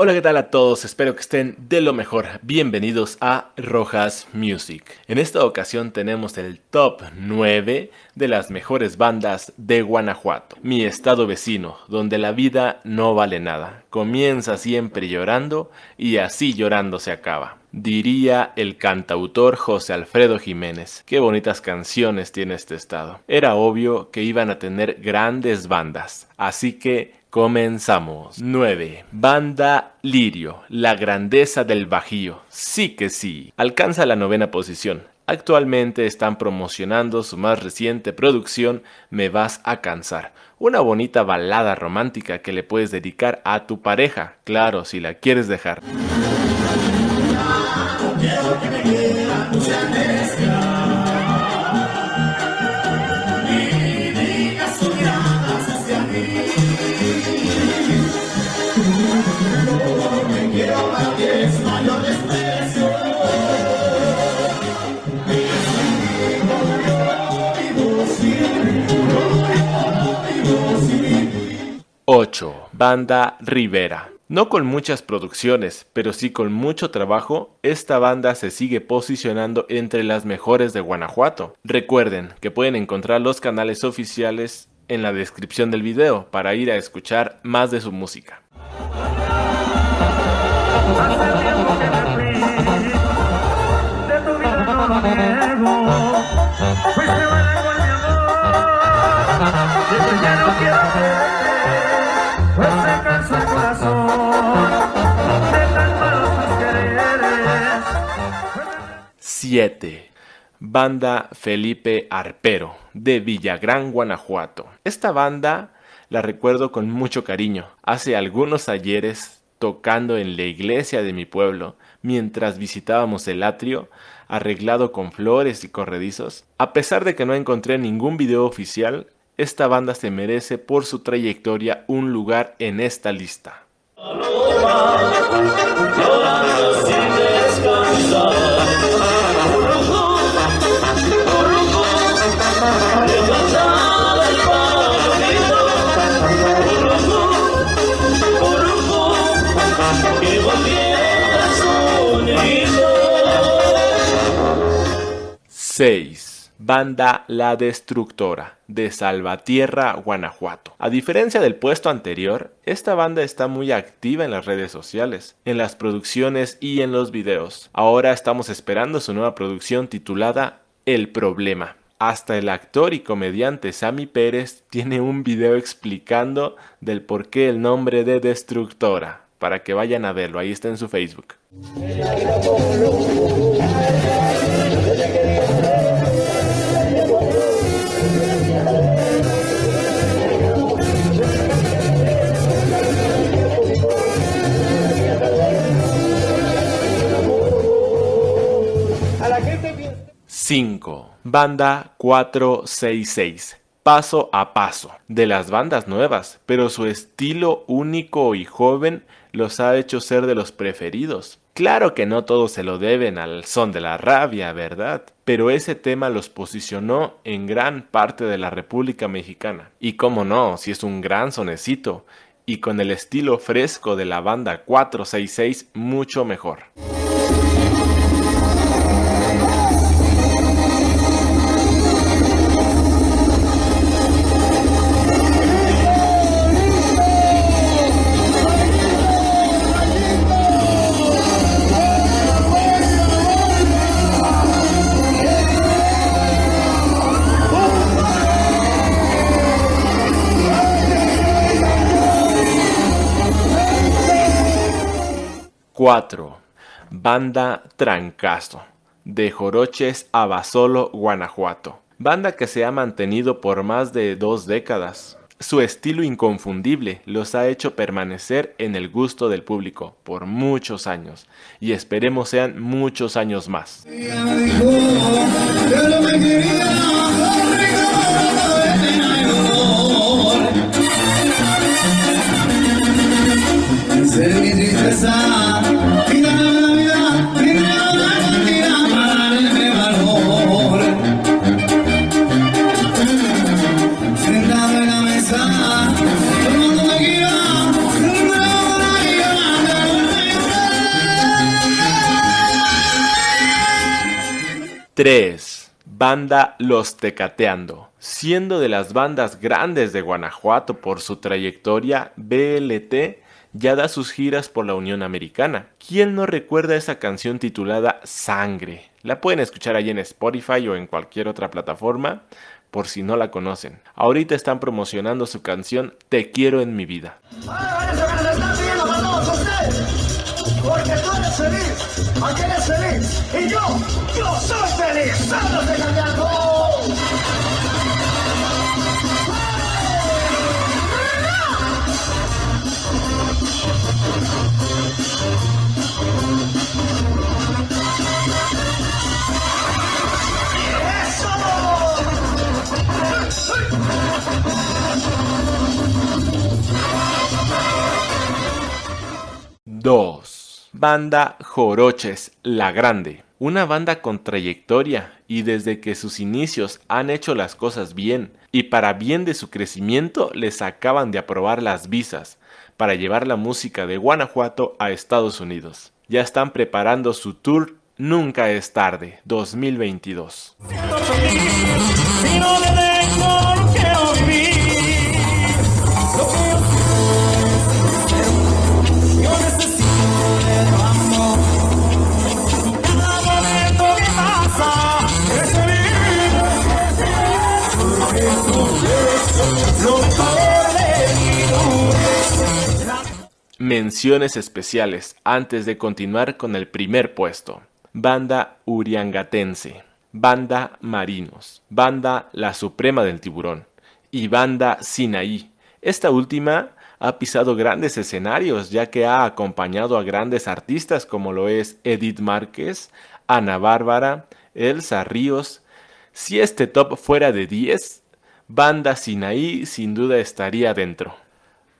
Hola, ¿qué tal a todos? Espero que estén de lo mejor. Bienvenidos a Rojas Music. En esta ocasión tenemos el top 9 de las mejores bandas de Guanajuato, mi estado vecino, donde la vida no vale nada. Comienza siempre llorando y así llorando se acaba. Diría el cantautor José Alfredo Jiménez. Qué bonitas canciones tiene este estado. Era obvio que iban a tener grandes bandas, así que Comenzamos. 9. Banda Lirio, la grandeza del Bajío. Sí que sí. Alcanza la novena posición. Actualmente están promocionando su más reciente producción Me vas a cansar, una bonita balada romántica que le puedes dedicar a tu pareja, claro, si la quieres dejar. Banda Rivera. No con muchas producciones, pero sí con mucho trabajo, esta banda se sigue posicionando entre las mejores de Guanajuato. Recuerden que pueden encontrar los canales oficiales en la descripción del video para ir a escuchar más de su música. Banda Felipe Arpero, de Villagrán, Guanajuato. Esta banda la recuerdo con mucho cariño. Hace algunos ayeres, tocando en la iglesia de mi pueblo, mientras visitábamos el atrio, arreglado con flores y corredizos. A pesar de que no encontré ningún video oficial, esta banda se merece por su trayectoria un lugar en esta lista. Seis. Banda La Destructora, de Salvatierra, Guanajuato. A diferencia del puesto anterior, esta banda está muy activa en las redes sociales, en las producciones y en los videos. Ahora estamos esperando su nueva producción titulada El Problema. Hasta el actor y comediante Sammy Pérez tiene un video explicando del por qué el nombre de Destructora, para que vayan a verlo, ahí está en su Facebook. 5. Banda 466. Paso a paso. De las bandas nuevas, pero su estilo único y joven los ha hecho ser de los preferidos. Claro que no todos se lo deben al son de la rabia, ¿verdad? Pero ese tema los posicionó en gran parte de la República Mexicana. Y cómo no, si es un gran sonecito, y con el estilo fresco de la banda 466 mucho mejor. 4. Banda Trancazo, de Joroches a Basolo, Guanajuato. Banda que se ha mantenido por más de dos décadas. Su estilo inconfundible los ha hecho permanecer en el gusto del público por muchos años y esperemos sean muchos años más. 3. Banda Los Tecateando. Siendo de las bandas grandes de Guanajuato por su trayectoria, BLT ya da sus giras por la Unión Americana. ¿Quién no recuerda esa canción titulada Sangre? La pueden escuchar allí en Spotify o en cualquier otra plataforma por si no la conocen. Ahorita están promocionando su canción Te quiero en mi vida. Porque tú eres feliz, aquí eres feliz, y yo, yo soy feliz. ¡Vamos Banda Joroches La Grande. Una banda con trayectoria y desde que sus inicios han hecho las cosas bien y para bien de su crecimiento les acaban de aprobar las visas para llevar la música de Guanajuato a Estados Unidos. Ya están preparando su tour Nunca es tarde 2022. Menciones especiales antes de continuar con el primer puesto. Banda Uriangatense, Banda Marinos, Banda La Suprema del Tiburón y Banda Sinaí. Esta última ha pisado grandes escenarios ya que ha acompañado a grandes artistas como lo es Edith Márquez, Ana Bárbara, Elsa Ríos. Si este top fuera de 10, Banda Sinaí sin duda estaría dentro.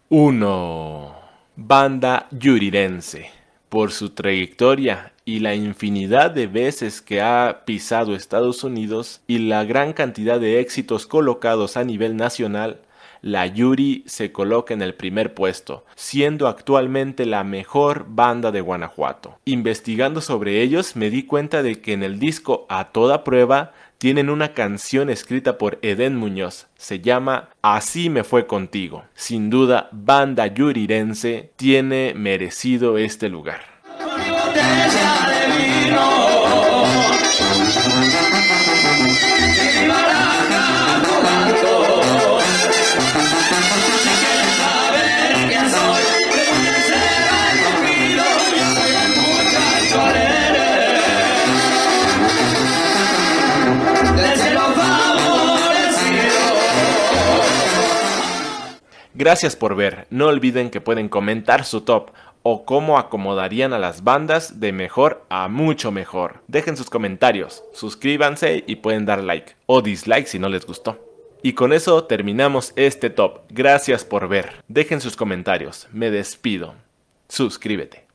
1. Banda yurirense. Por su trayectoria y la infinidad de veces que ha pisado Estados Unidos y la gran cantidad de éxitos colocados a nivel nacional, la Yuri se coloca en el primer puesto, siendo actualmente la mejor banda de Guanajuato. Investigando sobre ellos me di cuenta de que en el disco A Toda Prueba tienen una canción escrita por Eden Muñoz. Se llama Así me fue contigo. Sin duda, banda yurirense tiene merecido este lugar. Gracias por ver, no olviden que pueden comentar su top o cómo acomodarían a las bandas de mejor a mucho mejor. Dejen sus comentarios, suscríbanse y pueden dar like o dislike si no les gustó. Y con eso terminamos este top. Gracias por ver. Dejen sus comentarios. Me despido. Suscríbete.